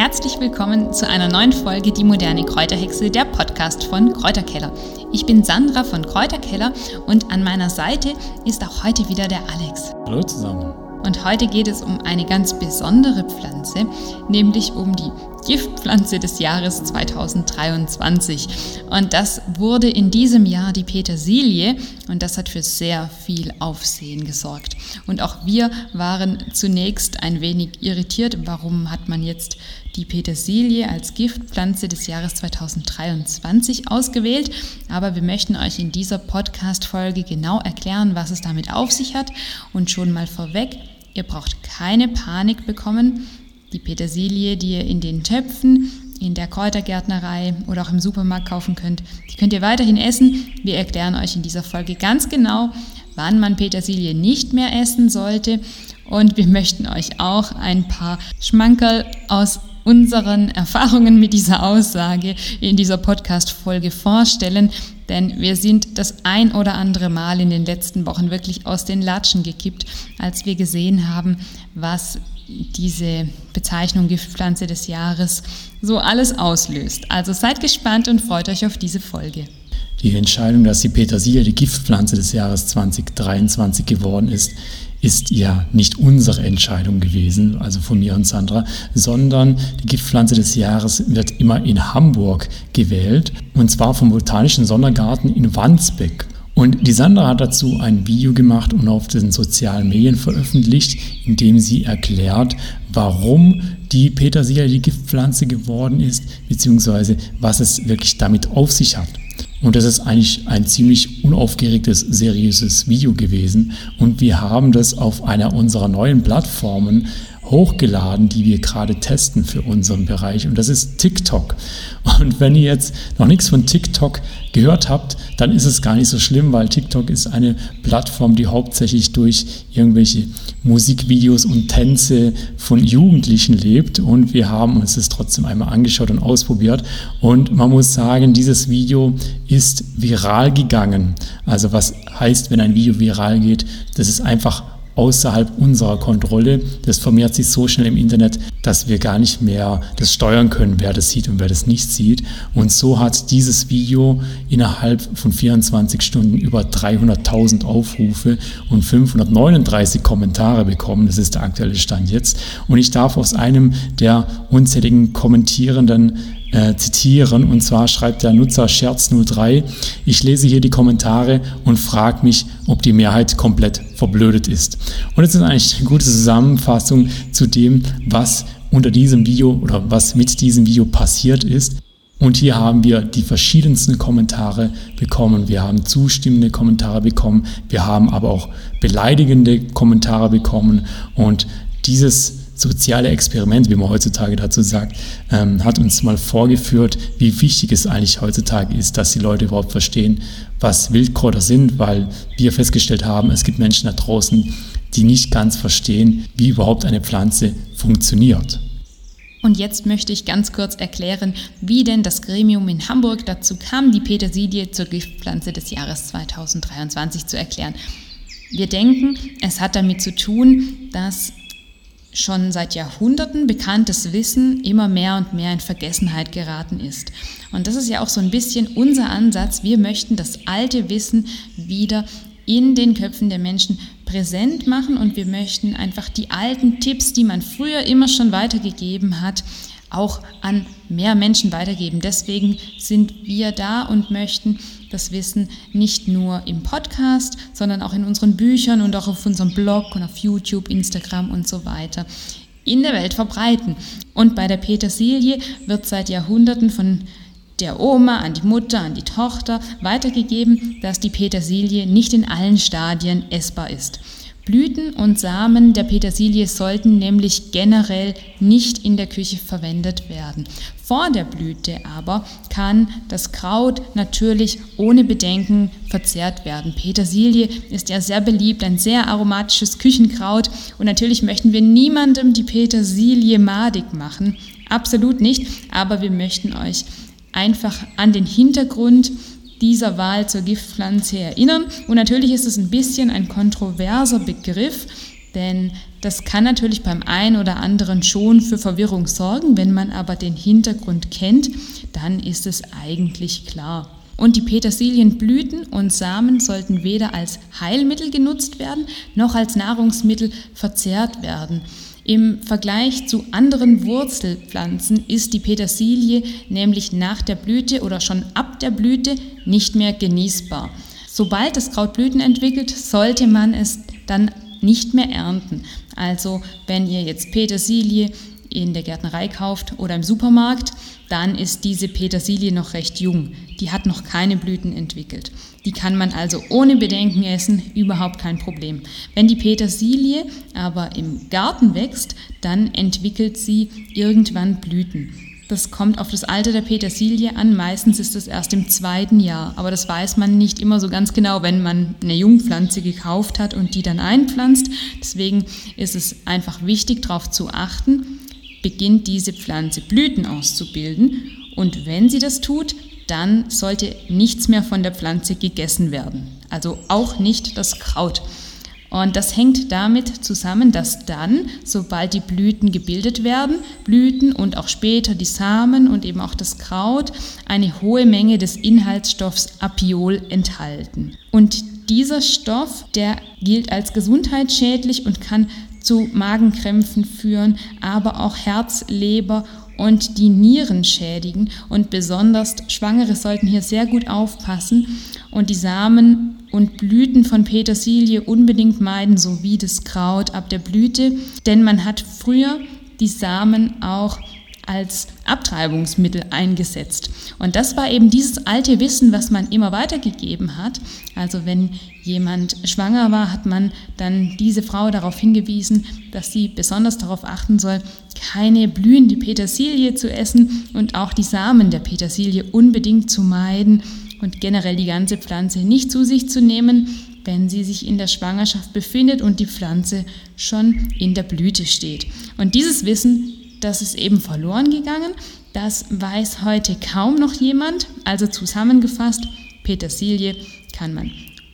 Herzlich willkommen zu einer neuen Folge Die moderne Kräuterhexe, der Podcast von Kräuterkeller. Ich bin Sandra von Kräuterkeller und an meiner Seite ist auch heute wieder der Alex. Hallo zusammen. Und heute geht es um eine ganz besondere Pflanze, nämlich um die Giftpflanze des Jahres 2023. Und das wurde in diesem Jahr die Petersilie und das hat für sehr viel Aufsehen gesorgt. Und auch wir waren zunächst ein wenig irritiert, warum hat man jetzt die Petersilie als Giftpflanze des Jahres 2023 ausgewählt. Aber wir möchten euch in dieser Podcast-Folge genau erklären, was es damit auf sich hat und schon mal vorweg, Ihr braucht keine Panik bekommen. Die Petersilie, die ihr in den Töpfen, in der Kräutergärtnerei oder auch im Supermarkt kaufen könnt, die könnt ihr weiterhin essen. Wir erklären euch in dieser Folge ganz genau, wann man Petersilie nicht mehr essen sollte. Und wir möchten euch auch ein paar Schmankerl aus unseren Erfahrungen mit dieser Aussage in dieser Podcast-Folge vorstellen, denn wir sind das ein oder andere Mal in den letzten Wochen wirklich aus den Latschen gekippt, als wir gesehen haben, was diese Bezeichnung Giftpflanze des Jahres so alles auslöst. Also seid gespannt und freut euch auf diese Folge. Die Entscheidung, dass die Petersilie die Giftpflanze des Jahres 2023 geworden ist, ist ja nicht unsere Entscheidung gewesen, also von mir und Sandra, sondern die Giftpflanze des Jahres wird immer in Hamburg gewählt und zwar vom Botanischen Sondergarten in Wandsbek. Und die Sandra hat dazu ein Video gemacht und auf den sozialen Medien veröffentlicht, in dem sie erklärt, warum die Petersilie die Giftpflanze geworden ist, beziehungsweise was es wirklich damit auf sich hat. Und das ist eigentlich ein ziemlich unaufgeregtes, seriöses Video gewesen. Und wir haben das auf einer unserer neuen Plattformen hochgeladen, die wir gerade testen für unseren Bereich. Und das ist TikTok. Und wenn ihr jetzt noch nichts von TikTok gehört habt, dann ist es gar nicht so schlimm, weil TikTok ist eine Plattform, die hauptsächlich durch irgendwelche Musikvideos und Tänze von Jugendlichen lebt. Und wir haben uns das trotzdem einmal angeschaut und ausprobiert. Und man muss sagen, dieses Video ist viral gegangen. Also was heißt, wenn ein Video viral geht? Das ist einfach außerhalb unserer Kontrolle. Das vermehrt sich so schnell im Internet, dass wir gar nicht mehr das steuern können, wer das sieht und wer das nicht sieht. Und so hat dieses Video innerhalb von 24 Stunden über 300.000 Aufrufe und 539 Kommentare bekommen. Das ist der aktuelle Stand jetzt. Und ich darf aus einem der unzähligen Kommentierenden äh, zitieren. Und zwar schreibt der Nutzer Scherz03, ich lese hier die Kommentare und frage mich, ob die Mehrheit komplett verblödet ist. Und das ist eigentlich eine gute Zusammenfassung zu dem, was unter diesem Video oder was mit diesem Video passiert ist. Und hier haben wir die verschiedensten Kommentare bekommen. Wir haben zustimmende Kommentare bekommen. Wir haben aber auch beleidigende Kommentare bekommen. Und dieses soziale Experiment, wie man heutzutage dazu sagt, ähm, hat uns mal vorgeführt, wie wichtig es eigentlich heutzutage ist, dass die Leute überhaupt verstehen, was Wildkräuter sind, weil wir festgestellt haben, es gibt Menschen da draußen, die nicht ganz verstehen, wie überhaupt eine Pflanze funktioniert. Und jetzt möchte ich ganz kurz erklären, wie denn das Gremium in Hamburg dazu kam, die Petersilie zur Giftpflanze des Jahres 2023 zu erklären. Wir denken, es hat damit zu tun, dass schon seit Jahrhunderten bekanntes Wissen immer mehr und mehr in Vergessenheit geraten ist. Und das ist ja auch so ein bisschen unser Ansatz. Wir möchten das alte Wissen wieder in den Köpfen der Menschen präsent machen und wir möchten einfach die alten Tipps, die man früher immer schon weitergegeben hat, auch an mehr Menschen weitergeben. Deswegen sind wir da und möchten das Wissen nicht nur im Podcast, sondern auch in unseren Büchern und auch auf unserem Blog und auf YouTube, Instagram und so weiter in der Welt verbreiten. Und bei der Petersilie wird seit Jahrhunderten von der Oma an die Mutter, an die Tochter weitergegeben, dass die Petersilie nicht in allen Stadien essbar ist. Blüten und Samen der Petersilie sollten nämlich generell nicht in der Küche verwendet werden. Vor der Blüte aber kann das Kraut natürlich ohne Bedenken verzehrt werden. Petersilie ist ja sehr beliebt, ein sehr aromatisches Küchenkraut und natürlich möchten wir niemandem die Petersilie madig machen. Absolut nicht, aber wir möchten euch einfach an den Hintergrund dieser Wahl zur Giftpflanze erinnern. Und natürlich ist es ein bisschen ein kontroverser Begriff, Denn das kann natürlich beim einen oder anderen schon für Verwirrung sorgen. Wenn man aber den Hintergrund kennt, dann ist es eigentlich klar. Und die Petersilienblüten und Samen sollten weder als Heilmittel genutzt werden, noch als Nahrungsmittel verzehrt werden. Im Vergleich zu anderen Wurzelpflanzen ist die Petersilie nämlich nach der Blüte oder schon ab der Blüte nicht mehr genießbar. Sobald das Kraut Blüten entwickelt, sollte man es dann nicht mehr ernten. Also wenn ihr jetzt Petersilie in der Gärtnerei kauft oder im Supermarkt, dann ist diese Petersilie noch recht jung. Die hat noch keine Blüten entwickelt. Die kann man also ohne Bedenken essen, überhaupt kein Problem. Wenn die Petersilie aber im Garten wächst, dann entwickelt sie irgendwann Blüten. Das kommt auf das Alter der Petersilie an. Meistens ist es erst im zweiten Jahr. Aber das weiß man nicht immer so ganz genau, wenn man eine Jungpflanze gekauft hat und die dann einpflanzt. Deswegen ist es einfach wichtig, darauf zu achten, beginnt diese Pflanze Blüten auszubilden. Und wenn sie das tut, dann sollte nichts mehr von der Pflanze gegessen werden. Also auch nicht das Kraut. Und das hängt damit zusammen, dass dann, sobald die Blüten gebildet werden, Blüten und auch später die Samen und eben auch das Kraut eine hohe Menge des Inhaltsstoffs Apiol enthalten. Und dieser Stoff, der gilt als gesundheitsschädlich und kann zu Magenkrämpfen führen, aber auch Herz, Leber und die Nieren schädigen. Und besonders Schwangere sollten hier sehr gut aufpassen und die Samen und Blüten von Petersilie unbedingt meiden, sowie das Kraut ab der Blüte, denn man hat früher die Samen auch als Abtreibungsmittel eingesetzt. Und das war eben dieses alte Wissen, was man immer weitergegeben hat. Also wenn jemand schwanger war, hat man dann diese Frau darauf hingewiesen, dass sie besonders darauf achten soll, keine blühende Petersilie zu essen und auch die Samen der Petersilie unbedingt zu meiden und generell die ganze Pflanze nicht zu sich zu nehmen, wenn sie sich in der Schwangerschaft befindet und die Pflanze schon in der Blüte steht. Und dieses Wissen, das ist eben verloren gegangen, das weiß heute kaum noch jemand. Also zusammengefasst, Petersilie kann man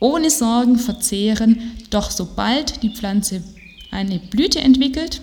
ohne Sorgen verzehren, doch sobald die Pflanze eine Blüte entwickelt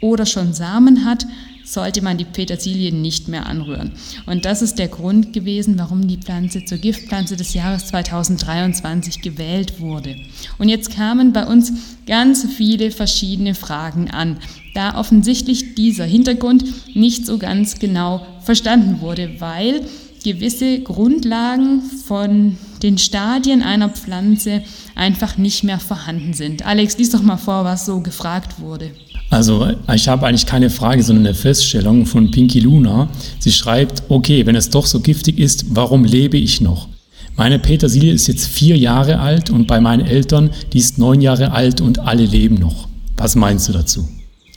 oder schon Samen hat, sollte man die Petersilie nicht mehr anrühren. Und das ist der Grund gewesen, warum die Pflanze zur Giftpflanze des Jahres 2023 gewählt wurde. Und jetzt kamen bei uns ganz viele verschiedene Fragen an, da offensichtlich dieser Hintergrund nicht so ganz genau verstanden wurde, weil gewisse Grundlagen von den Stadien einer Pflanze einfach nicht mehr vorhanden sind. Alex, lies doch mal vor, was so gefragt wurde. Also ich habe eigentlich keine Frage, sondern eine Feststellung von Pinky Luna. Sie schreibt, okay, wenn es doch so giftig ist, warum lebe ich noch? Meine Petersilie ist jetzt vier Jahre alt und bei meinen Eltern, die ist neun Jahre alt und alle leben noch. Was meinst du dazu?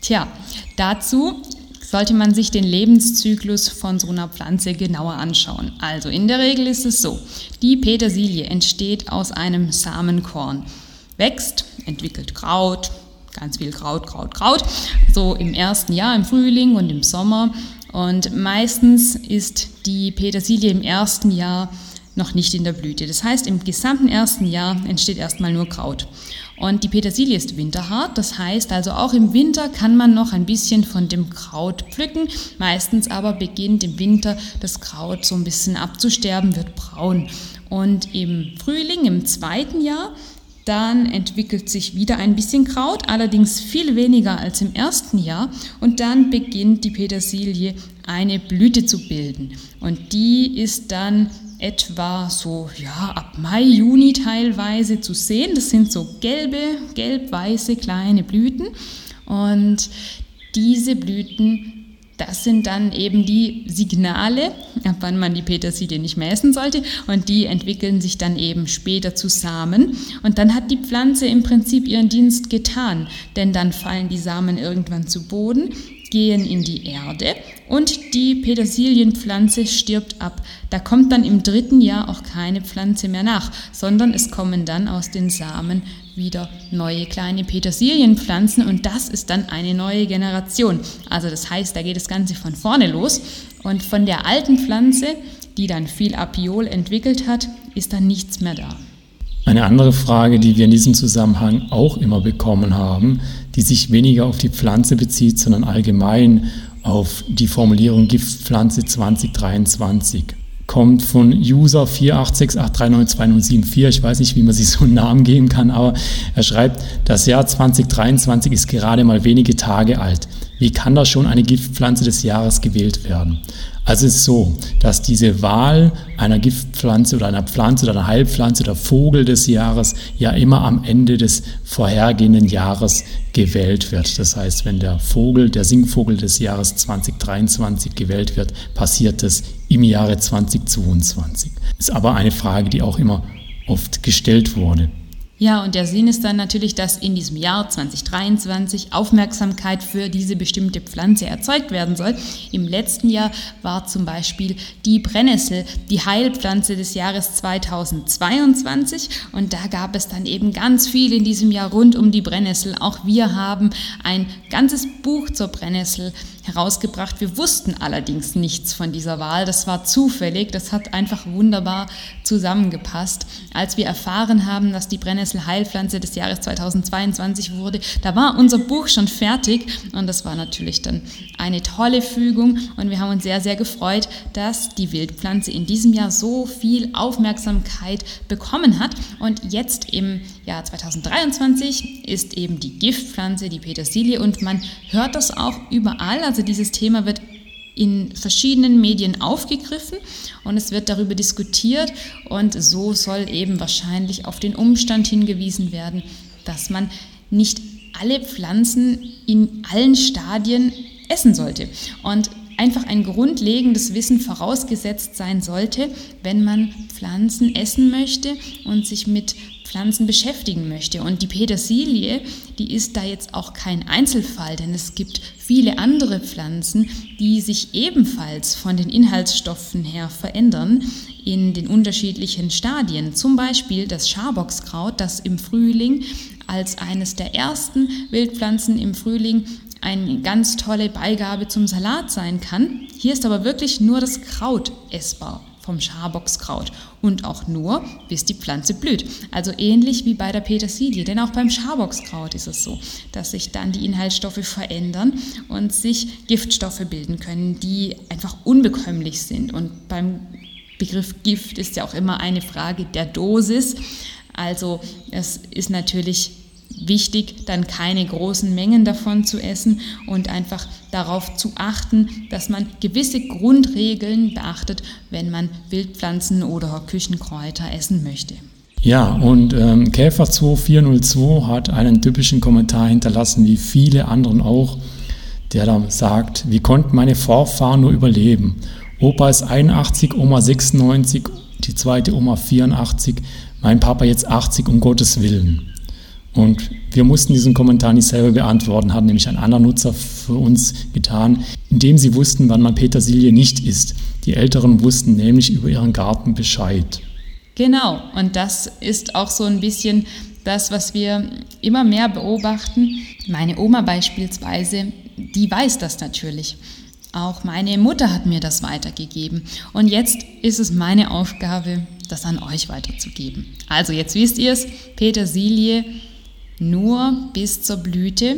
Tja, dazu sollte man sich den Lebenszyklus von so einer Pflanze genauer anschauen. Also in der Regel ist es so, die Petersilie entsteht aus einem Samenkorn, wächst, entwickelt Kraut, ganz viel Kraut, Kraut, Kraut, so im ersten Jahr, im Frühling und im Sommer. Und meistens ist die Petersilie im ersten Jahr noch nicht in der Blüte. Das heißt, im gesamten ersten Jahr entsteht erstmal nur Kraut. Und die Petersilie ist winterhart, das heißt also auch im Winter kann man noch ein bisschen von dem Kraut pflücken. Meistens aber beginnt im Winter das Kraut so ein bisschen abzusterben, wird braun. Und im Frühling, im zweiten Jahr, dann entwickelt sich wieder ein bisschen Kraut, allerdings viel weniger als im ersten Jahr. Und dann beginnt die Petersilie eine Blüte zu bilden. Und die ist dann etwa so ja, ab Mai, Juni teilweise zu sehen. Das sind so gelbe, gelb-weiße kleine Blüten. Und diese Blüten das sind dann eben die Signale, ab wann man die Petersilie nicht mehr essen sollte. Und die entwickeln sich dann eben später zu Samen. Und dann hat die Pflanze im Prinzip ihren Dienst getan. Denn dann fallen die Samen irgendwann zu Boden, gehen in die Erde und die Petersilienpflanze stirbt ab. Da kommt dann im dritten Jahr auch keine Pflanze mehr nach, sondern es kommen dann aus den Samen wieder neue kleine Petersilienpflanzen und das ist dann eine neue Generation. Also das heißt, da geht das Ganze von vorne los und von der alten Pflanze, die dann viel Apiol entwickelt hat, ist dann nichts mehr da. Eine andere Frage, die wir in diesem Zusammenhang auch immer bekommen haben, die sich weniger auf die Pflanze bezieht, sondern allgemein auf die Formulierung Giftpflanze 2023 kommt von User 486839274. Ich weiß nicht, wie man sich so einen Namen geben kann, aber er schreibt, das Jahr 2023 ist gerade mal wenige Tage alt. Wie kann da schon eine Giftpflanze des Jahres gewählt werden? Also es ist so, dass diese Wahl einer Giftpflanze oder einer Pflanze oder einer Heilpflanze oder Vogel des Jahres ja immer am Ende des vorhergehenden Jahres gewählt wird. Das heißt, wenn der Vogel, der Singvogel des Jahres 2023 gewählt wird, passiert das im Jahre 2022. Ist aber eine Frage, die auch immer oft gestellt wurde. Ja, und der Sinn ist dann natürlich, dass in diesem Jahr 2023 Aufmerksamkeit für diese bestimmte Pflanze erzeugt werden soll. Im letzten Jahr war zum Beispiel die Brennnessel die Heilpflanze des Jahres 2022 und da gab es dann eben ganz viel in diesem Jahr rund um die Brennnessel. Auch wir haben ein ganzes Buch zur Brennnessel herausgebracht. Wir wussten allerdings nichts von dieser Wahl. Das war zufällig. Das hat einfach wunderbar zusammengepasst. Als wir erfahren haben, dass die Brennnessel Heilpflanze des Jahres 2022 wurde, da war unser Buch schon fertig und das war natürlich dann eine tolle Fügung und wir haben uns sehr, sehr gefreut, dass die Wildpflanze in diesem Jahr so viel Aufmerksamkeit bekommen hat und jetzt im Jahr 2023 ist eben die Giftpflanze, die Petersilie und man hört das auch überall. Also dieses Thema wird in verschiedenen Medien aufgegriffen und es wird darüber diskutiert und so soll eben wahrscheinlich auf den Umstand hingewiesen werden, dass man nicht alle Pflanzen in allen Stadien essen sollte. Und einfach ein grundlegendes Wissen vorausgesetzt sein sollte, wenn man Pflanzen essen möchte und sich mit Pflanzen beschäftigen möchte. Und die Petersilie, die ist da jetzt auch kein Einzelfall, denn es gibt viele andere Pflanzen, die sich ebenfalls von den Inhaltsstoffen her verändern in den unterschiedlichen Stadien. Zum Beispiel das Schaboxkraut, das im Frühling als eines der ersten Wildpflanzen im Frühling eine ganz tolle Beigabe zum Salat sein kann. Hier ist aber wirklich nur das Kraut essbar vom Schaboxkraut und auch nur, bis die Pflanze blüht. Also ähnlich wie bei der Petersilie, denn auch beim Schaboxkraut ist es so, dass sich dann die Inhaltsstoffe verändern und sich Giftstoffe bilden können, die einfach unbekömmlich sind. Und beim Begriff Gift ist ja auch immer eine Frage der Dosis. Also es ist natürlich wichtig, dann keine großen Mengen davon zu essen und einfach darauf zu achten, dass man gewisse Grundregeln beachtet, wenn man Wildpflanzen oder Küchenkräuter essen möchte. Ja, und ähm, Käfer 2402 hat einen typischen Kommentar hinterlassen, wie viele anderen auch, der da sagt, wie konnten meine Vorfahren nur überleben? Opa ist 81, Oma 96, die zweite Oma 84, mein Papa jetzt 80, um Gottes Willen. Und wir mussten diesen Kommentar nicht selber beantworten, hat nämlich ein anderer Nutzer für uns getan, indem sie wussten, wann man Petersilie nicht isst. Die Älteren wussten nämlich über ihren Garten Bescheid. Genau, und das ist auch so ein bisschen das, was wir immer mehr beobachten. Meine Oma beispielsweise, die weiß das natürlich. Auch meine Mutter hat mir das weitergegeben. Und jetzt ist es meine Aufgabe, das an euch weiterzugeben. Also jetzt wisst ihr es, Petersilie nur bis zur Blüte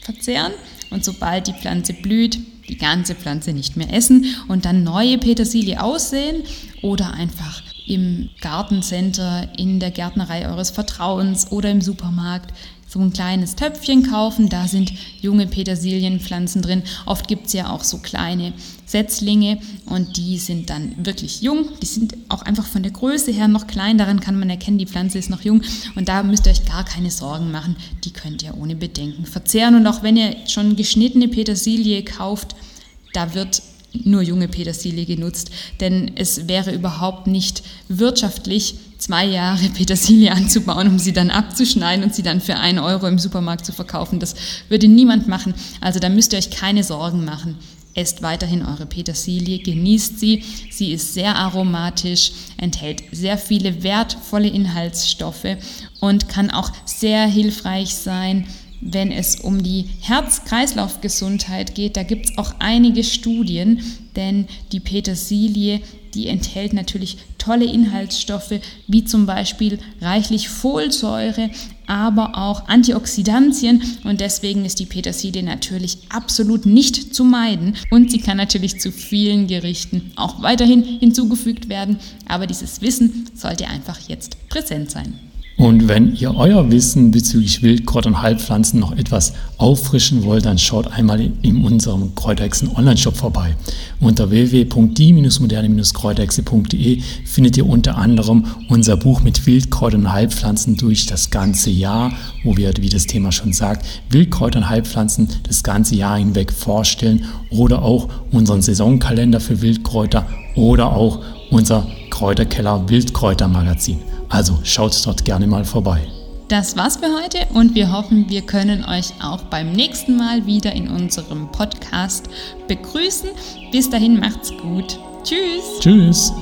verzehren. Und sobald die Pflanze blüht, die ganze Pflanze nicht mehr essen und dann neue Petersilie aussehen oder einfach im Gartencenter, in der Gärtnerei eures Vertrauens oder im Supermarkt so ein kleines Töpfchen kaufen. Da sind junge Petersilienpflanzen drin. Oft gibt es ja auch so kleine Setzlinge und die sind dann wirklich jung. Die sind auch einfach von der Größe her noch klein. Daran kann man erkennen, die Pflanze ist noch jung. Und da müsst ihr euch gar keine Sorgen machen. Die könnt ihr ohne Bedenken verzehren. Und auch wenn ihr schon geschnittene Petersilie kauft, da wird nur junge Petersilie genutzt, denn es wäre überhaupt nicht wirtschaftlich, zwei Jahre Petersilie anzubauen, um sie dann abzuschneiden und sie dann für einen Euro im Supermarkt zu verkaufen. Das würde niemand machen. Also da müsst ihr euch keine Sorgen machen. Esst weiterhin eure Petersilie, genießt sie. Sie ist sehr aromatisch, enthält sehr viele wertvolle Inhaltsstoffe und kann auch sehr hilfreich sein, wenn es um die Herz-Kreislauf-Gesundheit geht. Da gibt es auch einige Studien, denn die Petersilie die enthält natürlich tolle Inhaltsstoffe, wie zum Beispiel reichlich Folsäure, aber auch Antioxidantien. Und deswegen ist die Petersilie natürlich absolut nicht zu meiden. Und sie kann natürlich zu vielen Gerichten auch weiterhin hinzugefügt werden, aber dieses Wissen sollte einfach jetzt präsent sein. Und wenn ihr euer Wissen bezüglich Wildkräuter und Heilpflanzen noch etwas auffrischen wollt, dann schaut einmal in unserem Kräuterhexen Online-Shop vorbei. Unter www.die-moderne-kräuterhexe.de findet ihr unter anderem unser Buch mit Wildkräutern und Heilpflanzen durch das ganze Jahr, wo wir, wie das Thema schon sagt, Wildkräuter und Heilpflanzen das ganze Jahr hinweg vorstellen oder auch unseren Saisonkalender für Wildkräuter oder auch unser Kräuterkeller Wildkräutermagazin. Also schaut dort gerne mal vorbei. Das war's für heute und wir hoffen, wir können euch auch beim nächsten Mal wieder in unserem Podcast begrüßen. Bis dahin macht's gut. Tschüss. Tschüss.